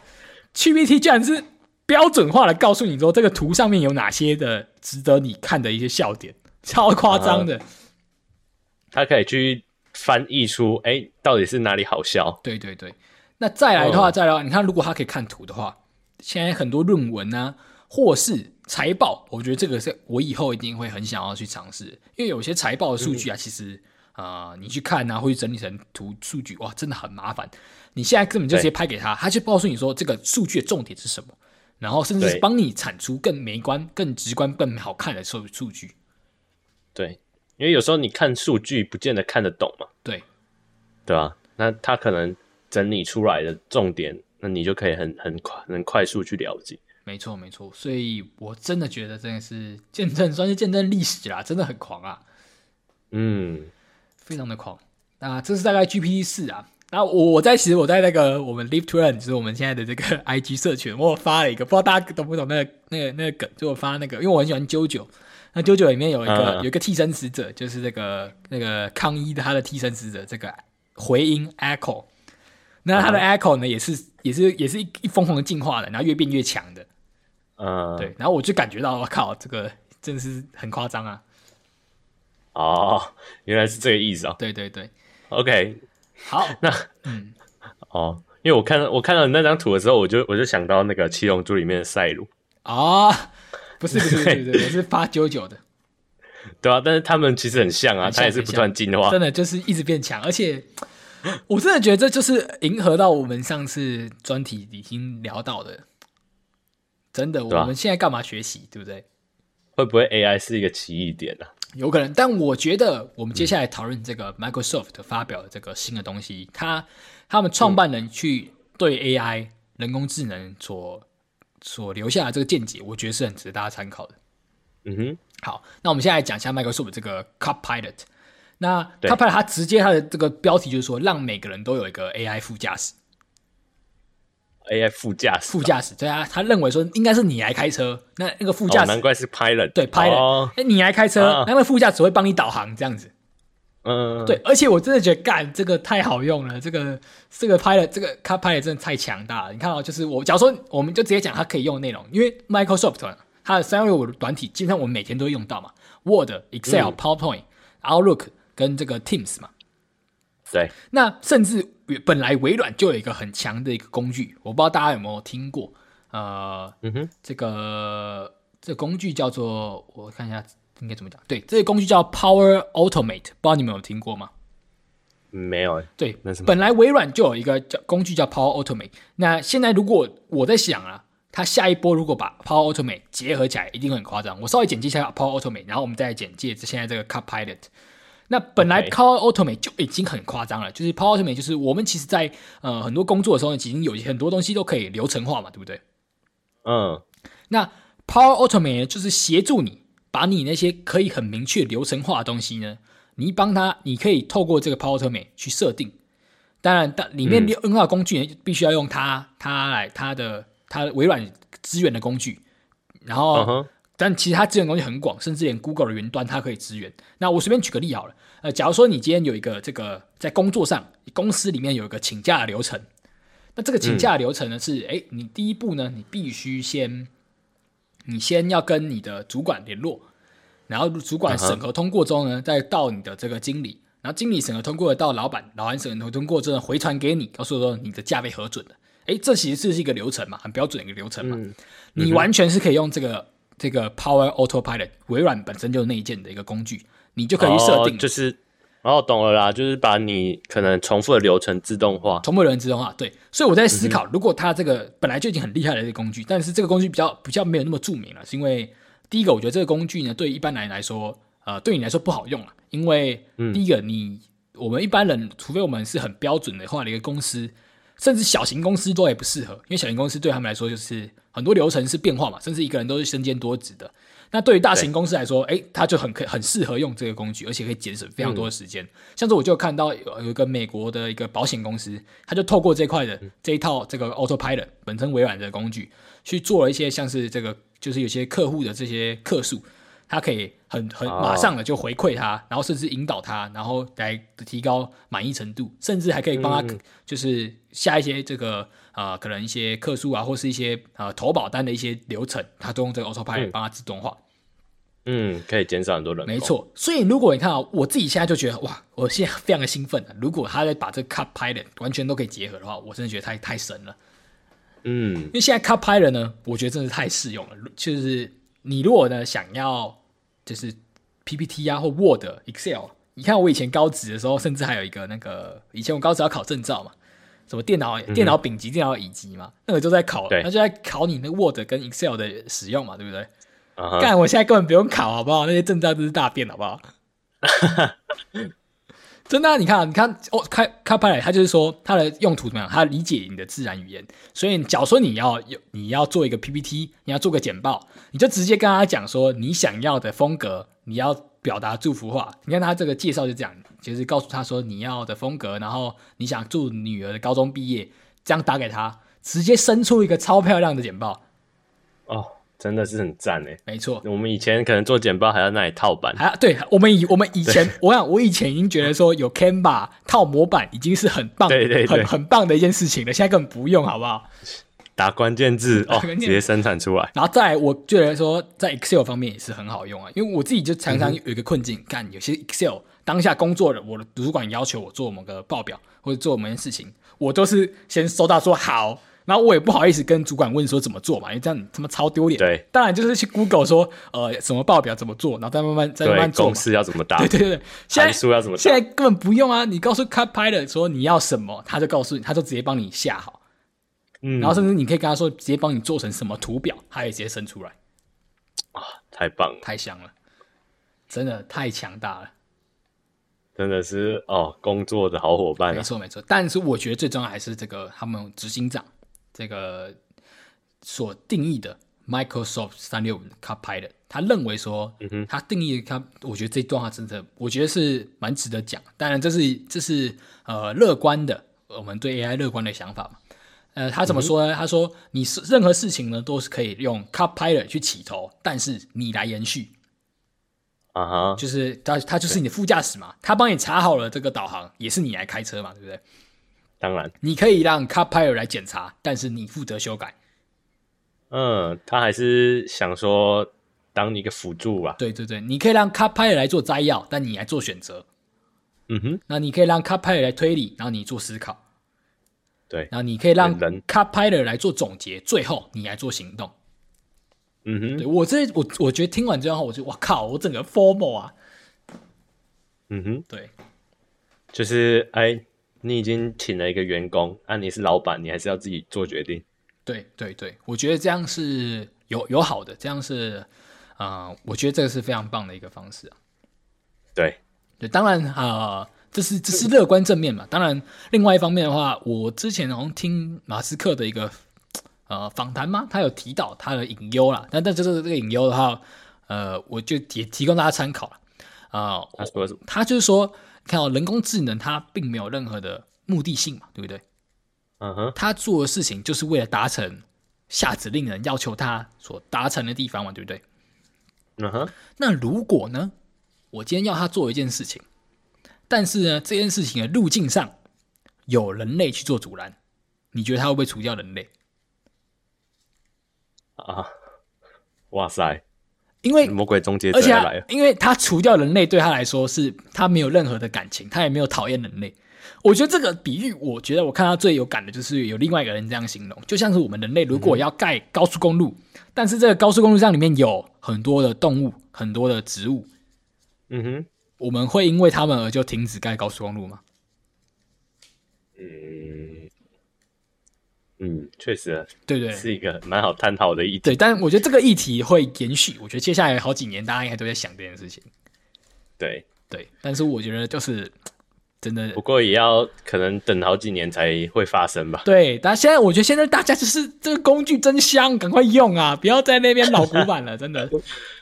，GPT 居然是标准化的告诉你说这个图上面有哪些的值得你看的一些笑点，超夸张的。它可以去翻译出，哎，到底是哪里好笑？对对对。那再来的话，再来的话，你看，如果他可以看图的话，现在很多论文呢、啊，或是财报，我觉得这个是我以后一定会很想要去尝试，因为有些财报的数据啊，其实啊、呃，你去看啊，或者整理成图数据，哇，真的很麻烦。你现在根本就直接拍给他，他就告诉你说这个数据的重点是什么，然后甚至是帮你产出更美观、更直观、更好看的数数据。对，因为有时候你看数据不见得看得懂嘛。对，对啊，那他可能。整理出来的重点，那你就可以很很快很快速去了解。没错没错，所以我真的觉得真的是见证，算是见证历史啦，真的很狂啊。嗯，非常的狂。那这是大概 GPT 四啊。那我我在其实我在那个我们 Live to Learn 就是我们现在的这个 *laughs* IG 社群，我发了一个，不知道大家懂不懂那个那个那个梗，就我发那个，因为我很喜欢 JoJo。那 JoJo 里面有一个、嗯、有一个替身使者，就是那个那个康一的他的替身使者，这个回音 Echo。那它的 echo 呢，也是也是也是一一疯狂的进化的，然后越变越强的，嗯，对，然后我就感觉到，我靠，这个真的是很夸张啊！哦，原来是这个意思啊！对对对，OK，好，那嗯，哦，因为我看我看到那张图的时候，我就我就想到那个七龙珠里面的赛鲁啊，不是不是不是不是，我是八九九的，对啊，但是他们其实很像啊，他也是不断进化，真的就是一直变强，而且。*laughs* 我真的觉得这就是迎合到我们上次专题已经聊到的，真的，我们现在干嘛学习，对不对？会不会 AI 是一个奇异点呢？有可能，但我觉得我们接下来讨论这个 Microsoft 发表的这个新的东西，他他们创办人去对 AI 人工智能所所留下的这个见解，我觉得是很值得大家参考的。嗯哼，好，那我们现在来讲一下 Microsoft 这个 Copilot。那 Copilot 它直接他的这个标题就是说，让每个人都有一个 AI 副驾驶。AI 副驾驶，副驾驶，对啊，他认为说应该是你来开车，那那个副驾驶，难怪是 Pilot，对 Pilot，哎，你来开车，那个副驾驶会帮你导航这样子。嗯，对，而且我真的觉得干这个太好用了，这个这个 Pilot，这个他 pilot 真的太强大了。你看到就是我，假如说我们就直接讲它可以用的内容，因为 Microsoft 它的三六五的软体基本上我们每天都会用到嘛，Word、Excel、PowerPoint、Outlook 跟这个 Teams 嘛。对，那甚至本来微软就有一个很强的一个工具，我不知道大家有没有听过，呃，嗯哼，这个这个工具叫做我看一下。应该怎么讲？对，这个工具叫 Power Automate，不知道你们有听过吗？没有。对，本来微软就有一个叫工具叫 Power Automate。那现在如果我在想啊，它下一波如果把 Power Automate 结合起来，一定会很夸张。我稍微简介一下 Power Automate，然后我们再来简介现在这个 Copilot。那本来 Power Automate 就已经很夸张了，就是 Power Automate 就是我们其实在呃很多工作的时候，已经有很多东西都可以流程化嘛，对不对？嗯。那 Power Automate 就是协助你。把你那些可以很明确流程化的东西呢，你帮他，你可以透过这个 Power Automate 去设定。当然，但里面用到工具呢，必须要用它，它来它的它的微软资源的工具。然后，uh huh. 但其实它资源工具很广，甚至连 Google 的云端它可以支援。那我随便举个例好了，呃，假如说你今天有一个这个在工作上，公司里面有一个请假的流程，那这个请假的流程呢、嗯、是，哎，你第一步呢，你必须先。你先要跟你的主管联络，然后主管审核通过之后呢，uh. 再到你的这个经理，然后经理审核通过了到老板，老板审核通过之后回传给你，告诉说你的假被核准了。诶，这其实是一个流程嘛，很标准的一个流程嘛。嗯、你完全是可以用这个这个 Power Autopilot，微软本身就是内建的一个工具，你就可以设定，哦、就是。哦，懂了啦，就是把你可能重复的流程自动化，重复的流程自动化，对。所以我在思考，嗯、如果它这个本来就已经很厉害的一个工具，但是这个工具比较比较没有那么著名了，是因为第一个，我觉得这个工具呢，对一般人来说，呃，对你来说不好用了，因为第一个，你、嗯、我们一般人，除非我们是很标准的话的一个公司，甚至小型公司都也不适合，因为小型公司对他们来说就是很多流程是变化嘛，甚至一个人都是身兼多职的。那对于大型公司来说，哎欸，它就很可很适合用这个工具，而且可以节省非常多的时间。嗯、像是我就看到有有一个美国的一个保险公司，他就透过这块的这一套这个 Autopilot 本身微软的工具，去做了一些像是这个，就是有些客户的这些客诉，它可以很很马上的就回馈他，哦、然后甚至引导他，然后来提高满意程度，甚至还可以帮他就是下一些这个。啊、呃，可能一些客诉啊，或是一些呃投保单的一些流程，他都用这个 Autopilot 帮他自动化。嗯，可以减少很多人。没错，所以如果你看啊，我自己现在就觉得哇，我现在非常的兴奋。如果他在把这个 Copilot 完全都可以结合的话，我真的觉得太太神了。嗯，因为现在 Copilot 呢，我觉得真的太适用了。就是你如果呢想要就是 PPT 啊或 Word、Excel，你看我以前高职的时候，甚至还有一个那个以前我高职要考证照嘛。什么电脑、电脑丙级、电脑乙级嘛？那个就在考，那就在考你那 Word 跟 Excel 的使用嘛，对不对？干，我现在根本不用考，好不好？那些证照都是大便，好不好？*laughs* 真的，你看，你看，哦，开开拍来，他就是说他的用途怎么样？他理解你的自然语言，所以假如说你要有你要做一个 PPT，你要做个简报，你就直接跟他讲说你想要的风格，你要表达祝福话。你看他这个介绍就这样。就是告诉他说你要的风格，然后你想祝女儿的高中毕业，这样打给他，直接生出一个超漂亮的简报。哦，真的是很赞哎！没错，我们以前可能做简报还要那里套版，还要对我们以我们以前，我想我以前已经觉得说有 Canva 套模板已经是很棒，对对对，很很棒的一件事情了。现在根本不用，好不好？打关键字哦，直接生产出来。然后再来，我觉得说在 Excel 方面也是很好用啊，因为我自己就常常有一个困境，干、嗯、有些 Excel。当下工作的我的主管要求我做某个报表或者做某件事情，我都是先收到说好，然后我也不好意思跟主管问说怎么做嘛，因为这样他妈超丢脸。对，当然就是去 Google 说呃什么报表怎么做，然后再慢慢再慢慢做。公式要怎么打？对对对，函数要怎么打？现在根本不用啊，你告诉 Copilot 说你要什么，他就告诉你，他就直接帮你下好。嗯，然后甚至你可以跟他说直接帮你做成什么图表，他也直接生出来。啊，太棒了，太香了，真的太强大了。真的是哦，工作的好伙伴啊。没错没错，但是我觉得最重要还是这个他们执行长这个所定义的 Microsoft 三六五 Copilot，他认为说，他定义他，我觉得这段话真的，我觉得是蛮值得讲。当然，这是这是呃乐观的，我们对 AI 乐观的想法嘛。呃，他怎么说呢？嗯、他说，你是任何事情呢，都是可以用 Copilot 去起头，但是你来延续。啊哈，就是他他就是你的副驾驶嘛，他帮你查好了这个导航，也是你来开车嘛，对不对？当然，你可以让 Copilot 来检查，但是你负责修改。嗯，他还是想说当你一个辅助吧。对对对，你可以让 Copilot 来做摘要，但你来做选择。嗯哼，那你可以让 Copilot 来推理，然后你做思考。对，然后你可以让 Copilot 来做总结，最后你来做行动。嗯哼，对我这我我觉得听完这段话，我就哇靠，我整个 formal 啊。嗯哼，对，就是哎，你已经请了一个员工，啊，你是老板，你还是要自己做决定。对对对，我觉得这样是有有好的，这样是啊、呃，我觉得这个是非常棒的一个方式啊。对对，当然啊、呃，这是这是乐观正面嘛。当然，另外一方面的话，我之前好像听马斯克的一个呃访谈嘛，他有提到他的隐忧啦。但但就是这个隐忧的话，呃，我就也提供大家参考了啊。呃、他说什么？他就是说，看到人工智能，它并没有任何的目的性嘛，对不对？嗯哼，它做的事情就是为了达成下指令人要求它所达成的地方嘛，对不对？嗯哼，那如果呢，我今天要他做一件事情，但是呢，这件事情的路径上有人类去做阻拦，你觉得它会不会除掉人类？啊，哇塞！因为魔鬼终结者而且来了，因为他除掉人类对他来说是他没有任何的感情，他也没有讨厌人类。我觉得这个比喻，我觉得我看到最有感的就是有另外一个人这样形容，就像是我们人类如果要盖高速公路，嗯、但是这个高速公路上里面有很多的动物、很多的植物，嗯哼，我们会因为他们而就停止盖高速公路吗？嗯嗯，确实，对对，是一个蛮好探讨的议题。对，但我觉得这个议题会延续，我觉得接下来好几年大家应该都在想这件事情。对对，但是我觉得就是。真的，不过也要可能等好几年才会发生吧。对，但现在我觉得现在大家就是这个工具真香，赶快用啊！不要在那边老古板了，真的。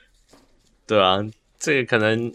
*laughs* 对啊，这个可能，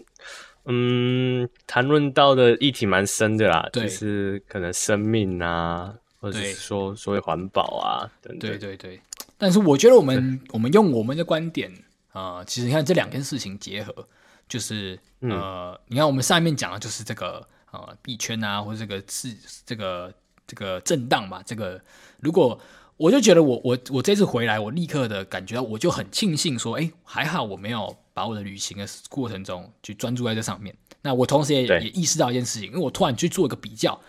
嗯，谈论到的议题蛮深的啦，就是可能生命啊，或者是说所谓环保啊等等。对对对，但是我觉得我们我们用我们的观点啊、呃，其实你看这两件事情结合，就是呃，嗯、你看我们上面讲的就是这个。啊，币圈啊，或者这个是这个这个震荡嘛，这个如果我就觉得我我我这次回来，我立刻的感觉到，我就很庆幸说，哎，还好我没有把我的旅行的过程中去专注在这上面。那我同时也也意识到一件事情，因为我突然去做一个比较，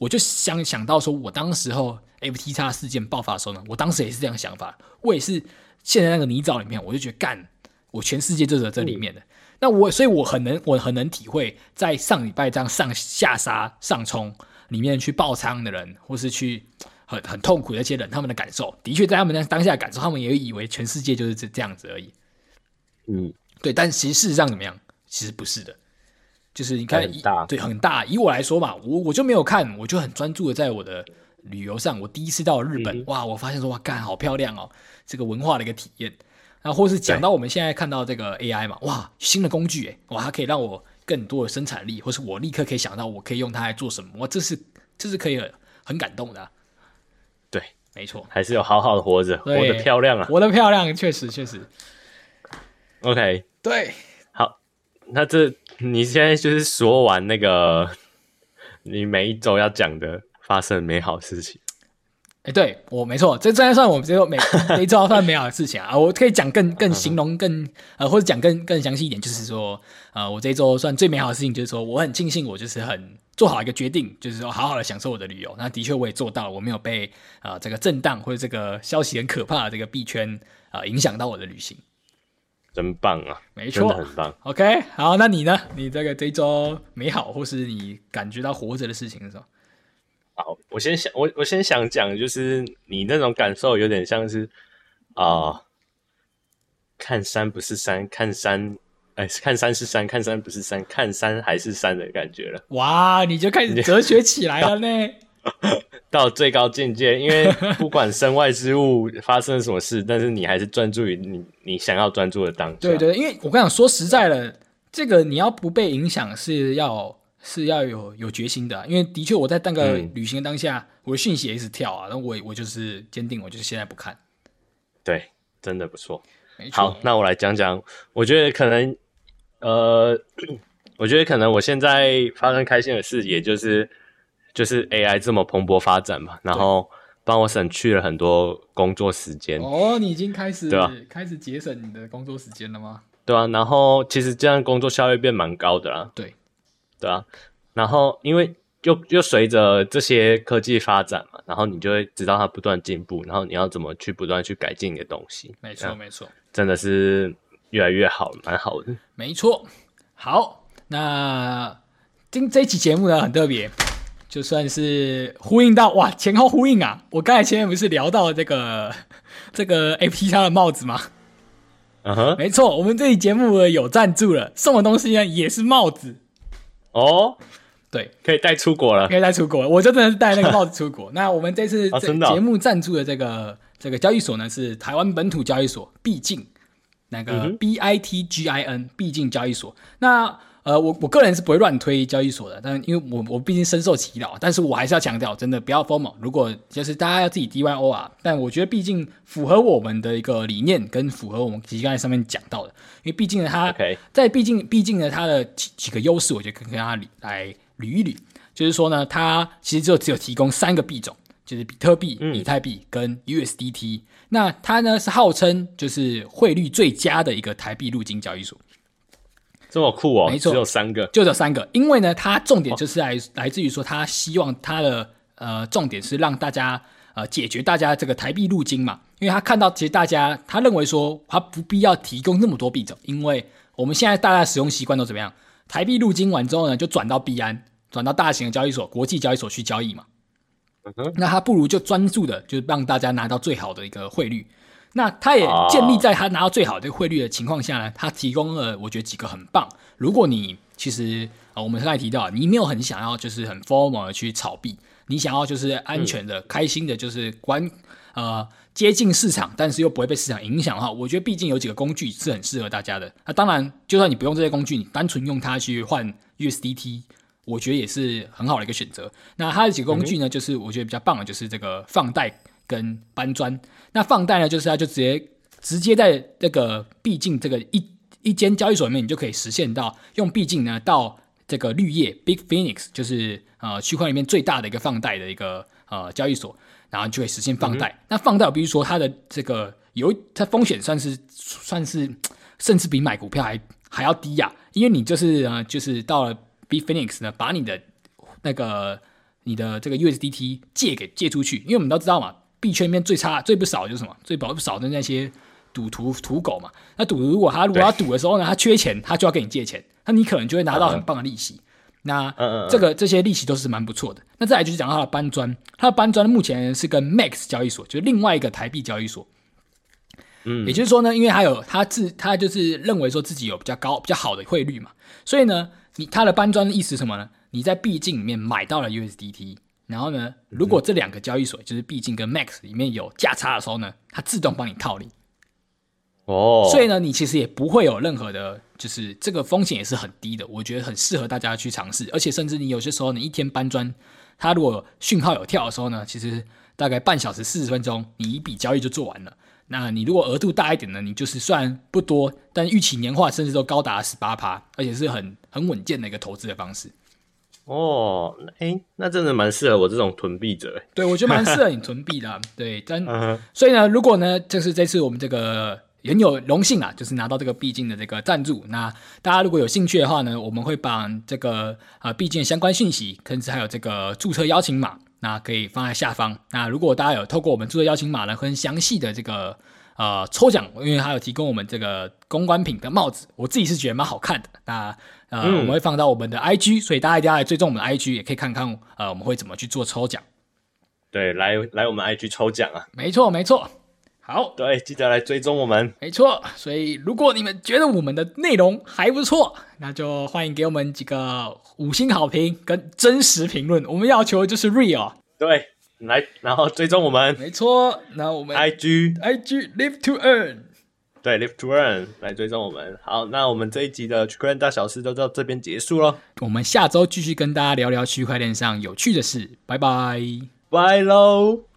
我就想想到说，我当时候 FTX 事件爆发的时候呢，我当时也是这样想法，我也是陷在那个泥沼里面，我就觉得干，我全世界就在这里面的。嗯那我，所以我很能，我很能体会，在上礼拜这样上下杀上冲里面去爆仓的人，或是去很很痛苦的那些人，他们的感受，的确在他们那当下的感受，他们也以为全世界就是这这样子而已。嗯，对，但其实事实上怎么样？其实不是的，就是你看，很大，对，很大。以我来说嘛，我我就没有看，我就很专注的在我的旅游上。我第一次到日本，嗯、哇，我发现说哇，干好漂亮哦，这个文化的一个体验。然后，或是讲到我们现在看到这个 AI 嘛，哇，新的工具诶，哇，它可以让我更多的生产力，或是我立刻可以想到我可以用它来做什么，哇，这是这是可以很感动的啊。对，没错，还是有好好的活着，活得漂亮啊，活得漂亮，确实确实。OK，对，好，那这 *laughs* 你现在就是说完那个你每一周要讲的发生美好事情。哎，对我没错，这这样算我们只有每每周算美好的事情啊！*laughs* 我可以讲更更形容更呃，或者讲更更详细一点，就是说，呃，我这一周算最美好的事情，就是说，我很庆幸我就是很做好一个决定，就是说，好好的享受我的旅游。那的确我也做到了，我没有被啊、这个震荡或者这个消息很可怕的这个币圈啊、影响到我的旅行。真棒啊！没错，很棒。OK，好，那你呢？你这个这一周美好或是你感觉到活着的事情是什么？好，我先想，我我先想讲，就是你那种感受有点像是啊、呃，看山不是山，看山，哎，看山是山，看山不是山，看山还是山的感觉了。哇，你就开始哲学起来了呢。*laughs* 到最高境界，因为不管身外之物发生什么事，但是你还是专注于你你想要专注的当下。对对，因为我跟你讲，说实在的，这个你要不被影响是要是要有有决心的，因为的确我在那个旅行当下，嗯、我的讯息也一直跳啊，那我我就是坚定，我就是现在不看。对，真的不错。好，那我来讲讲，我觉得可能，呃，*clears throat* 我觉得可能我现在发生开心的事，也就是。就是 AI 这么蓬勃发展嘛，然后帮我省去了很多工作时间。哦，你已经开始对吧？开始节省你的工作时间了吗？对啊，然后其实这样工作效率变蛮高的啦。对，对啊，然后因为又又随着这些科技发展嘛，然后你就会知道它不断进步，然后你要怎么去不断去改进你的东西。没错，没错，真的是越来越好，蛮好的。没错，好，那今这一期节目呢很特别。就算是呼应到哇，前后呼应啊！我刚才前面不是聊到这个 *laughs* 这个 FT 上的帽子吗？嗯哼，没错，我们这期节目有赞助了，送的东西呢也是帽子哦。对，可以带出国了，可以带出国了。我就真的是带那个帽子出国。*laughs* 那我们这次这节目赞助的这个这个交易所呢，是台湾本土交易所毕竟，那个 B I T G I N 毕竟交易所。那呃，我我个人是不会乱推交易所的，但因为我我毕竟深受其扰，但是我还是要强调，真的不要 FOMO。如果就是大家要自己 DYO 啊，但我觉得毕竟符合我们的一个理念，跟符合我们其实刚才上面讲到的，因为毕竟呢，它在毕竟毕竟呢，它的几几个优势，我觉得可以跟大家来捋一捋。就是说呢，它其实就只有提供三个币种，就是比特币、嗯、以太币跟 USDT。那它呢是号称就是汇率最佳的一个台币入金交易所。这么酷哦！没错，只有三个，就这三个。因为呢，它重点就是来、哦、来自于说，它希望它的呃重点是让大家呃解决大家这个台币入金嘛。因为他看到其实大家他认为说，他不必要提供那么多币种，因为我们现在大家使用习惯都怎么样？台币入金完之后呢，就转到币安，转到大型的交易所、国际交易所去交易嘛。嗯，那他不如就专注的，就是让大家拿到最好的一个汇率。那他也建立在他拿到最好的汇率的情况下呢，他提供了我觉得几个很棒。如果你其实啊，我们刚才提到，你没有很想要就是很 formal 的去炒币，你想要就是安全的、开心的，就是关呃接近市场，但是又不会被市场影响的话，我觉得毕竟有几个工具是很适合大家的。那当然，就算你不用这些工具，你单纯用它去换 USDT，我觉得也是很好的一个选择。那它的几个工具呢，就是我觉得比较棒的，就是这个放贷。跟搬砖，那放贷呢，就是它就直接直接在这个毕竟这个一一间交易所里面，你就可以实现到用毕竟呢到这个绿叶 Big Phoenix，就是呃区块里面最大的一个放贷的一个呃交易所，然后就可以实现放贷。嗯、那放贷我必须说它的这个有它风险算是算是甚至比买股票还还要低呀、啊，因为你就是呃就是到了 Big Phoenix 呢，把你的那个你的这个 USDT 借给借出去，因为我们都知道嘛。币圈里面最差、最不少就是什么？最不少的那些赌徒、土狗嘛。那赌徒如果他如果要赌的时候呢，他缺钱，他就要跟你借钱，那你可能就会拿到很棒的利息。嗯、那这个这些利息都是蛮不错的。那再来就是讲到他的搬砖，他的搬砖目前是跟 Max 交易所，就是另外一个台币交易所。嗯，也就是说呢，因为他有他自他就是认为说自己有比较高、比较好的汇率嘛，所以呢，你他的搬砖的意思是什么呢？你在币境里面买到了 USDT。然后呢，如果这两个交易所就是毕竟跟 Max 里面有价差的时候呢，它自动帮你套利。哦，所以呢，你其实也不会有任何的，就是这个风险也是很低的。我觉得很适合大家去尝试，而且甚至你有些时候你一天搬砖，它如果讯号有跳的时候呢，其实大概半小时四十分钟，你一笔交易就做完了。那你如果额度大一点呢，你就是虽然不多，但预期年化甚至都高达十八趴，而且是很很稳健的一个投资的方式。哦，哎，那真的蛮适合我这种囤币者。对，我觉得蛮适合你 *laughs* 囤币的啊。对，但、uh. 所以呢，如果呢，就是这次我们这个很有荣幸啊，就是拿到这个币进的这个赞助。那大家如果有兴趣的话呢，我们会把这个啊币进的相关讯息，甚至还有这个注册邀请码，那可以放在下方。那如果大家有透过我们注册邀请码呢，很详细的这个呃抽奖，因为还有提供我们这个公关品的帽子，我自己是觉得蛮好看的。那呃，嗯、我们会放到我们的 IG，所以大家一定要来追踪我们的 IG，也可以看看呃，我们会怎么去做抽奖。对，来来我们 IG 抽奖啊！没错，没错。好，对，记得来追踪我们。没错，所以如果你们觉得我们的内容还不错，那就欢迎给我们几个五星好评跟真实评论。我们要求的就是 real。对，来，然后追踪我们，没错，那我们 IG IG Live to Earn，对，Live to Earn 来追踪我们。好，那我们这一集的区块链大小事就到这边结束喽。我们下周继续跟大家聊聊区块链上有趣的事，拜拜，拜喽。